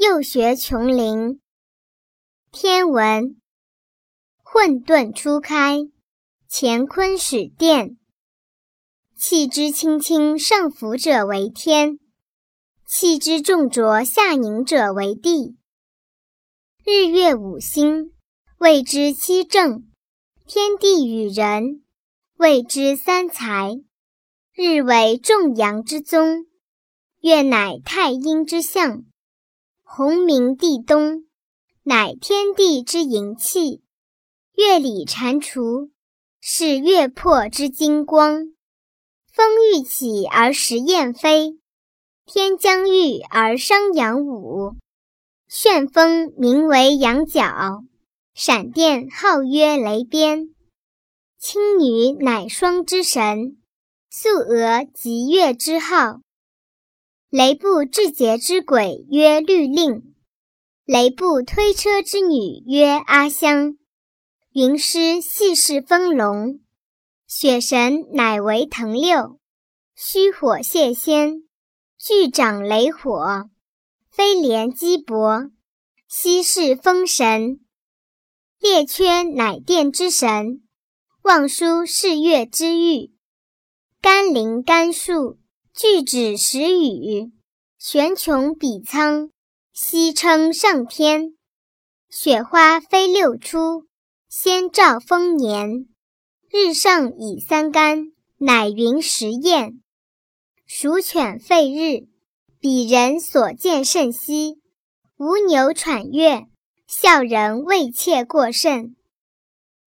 又学琼林。天文，混沌初开，乾坤始奠。气之轻轻上浮者为天，气之重浊下凝者为地。日月五星，谓之七正；天地与人，谓之三才。日为众阳之宗，月乃太阴之象。鸿明地东，乃天地之营气。月里蟾蜍，是月魄之金光。风欲起而时雁飞，天将遇而商阳武。旋风名为羊角，闪电号曰雷鞭。青女乃霜之神，素娥即月之号。雷部制节之鬼曰律令，雷部推车之女曰阿香。云师系是风龙，雪神乃为腾六。虚火泄仙，巨掌雷火。飞廉击帛，西是风神；列缺乃电之神，望舒是月之玉。甘霖甘树，巨指时雨。玄穹比苍，西称上天。雪花飞六出，先兆丰年。日上以三竿，乃云时验。鼠犬吠日。彼人所见甚稀，无牛喘月，笑人畏怯过甚。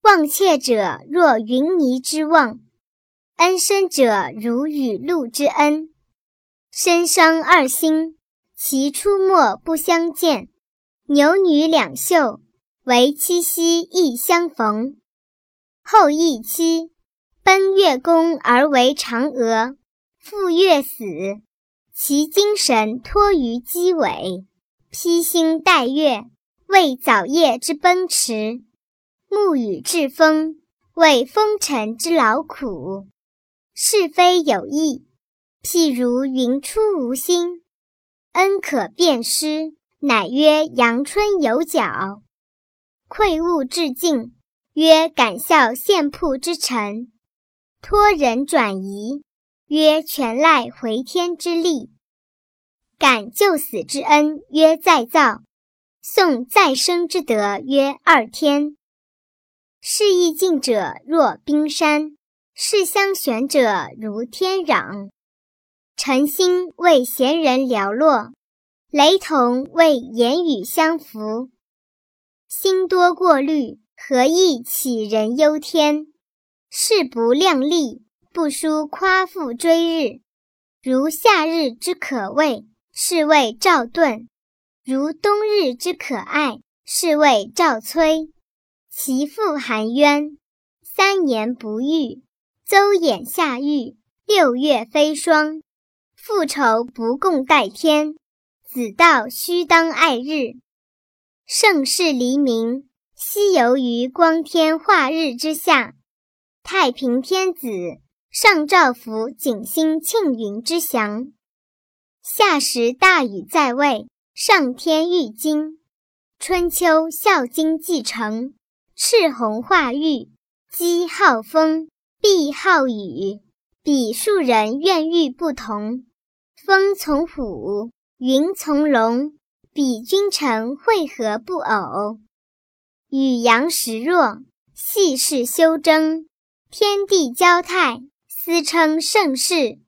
忘切者若云霓之望，恩深者如雨露之恩。身伤二星，其出没不相见。牛女两宿，为七夕亦相逢。后羿妻，奔月宫而为嫦娥，赴月死。其精神托于机尾，披星戴月，为早夜之奔驰；沐雨栉风，为风尘之劳苦。是非有异，譬如云出无心，恩可辨施，乃曰阳春有角；愧物致敬，曰敢笑献铺之臣；托人转移。曰全赖回天之力，感救死之恩，曰再造；颂再生之德，曰二天。是意境者若冰山，是相玄者如天壤。晨星为贤人寥落，雷同为言语相符。星多过虑，何益杞人忧天？事不量力。不输夸父追日，如夏日之可畏，是谓赵盾；如冬日之可爱，是谓赵崔。其父含冤，三年不遇；邹衍下狱，六月飞霜。复仇不共戴天，子道须当爱日。盛世黎明，西游于光天化日之下。太平天子。上诏服景星庆云之祥，夏时大禹在位，上天御经；春秋孝经继承，赤红化玉，姬好风，毕好雨。彼数人愿欲不同，风从虎，云从龙。彼君臣会合不偶，与阳时弱，细事修争，天地交泰。斯称盛世。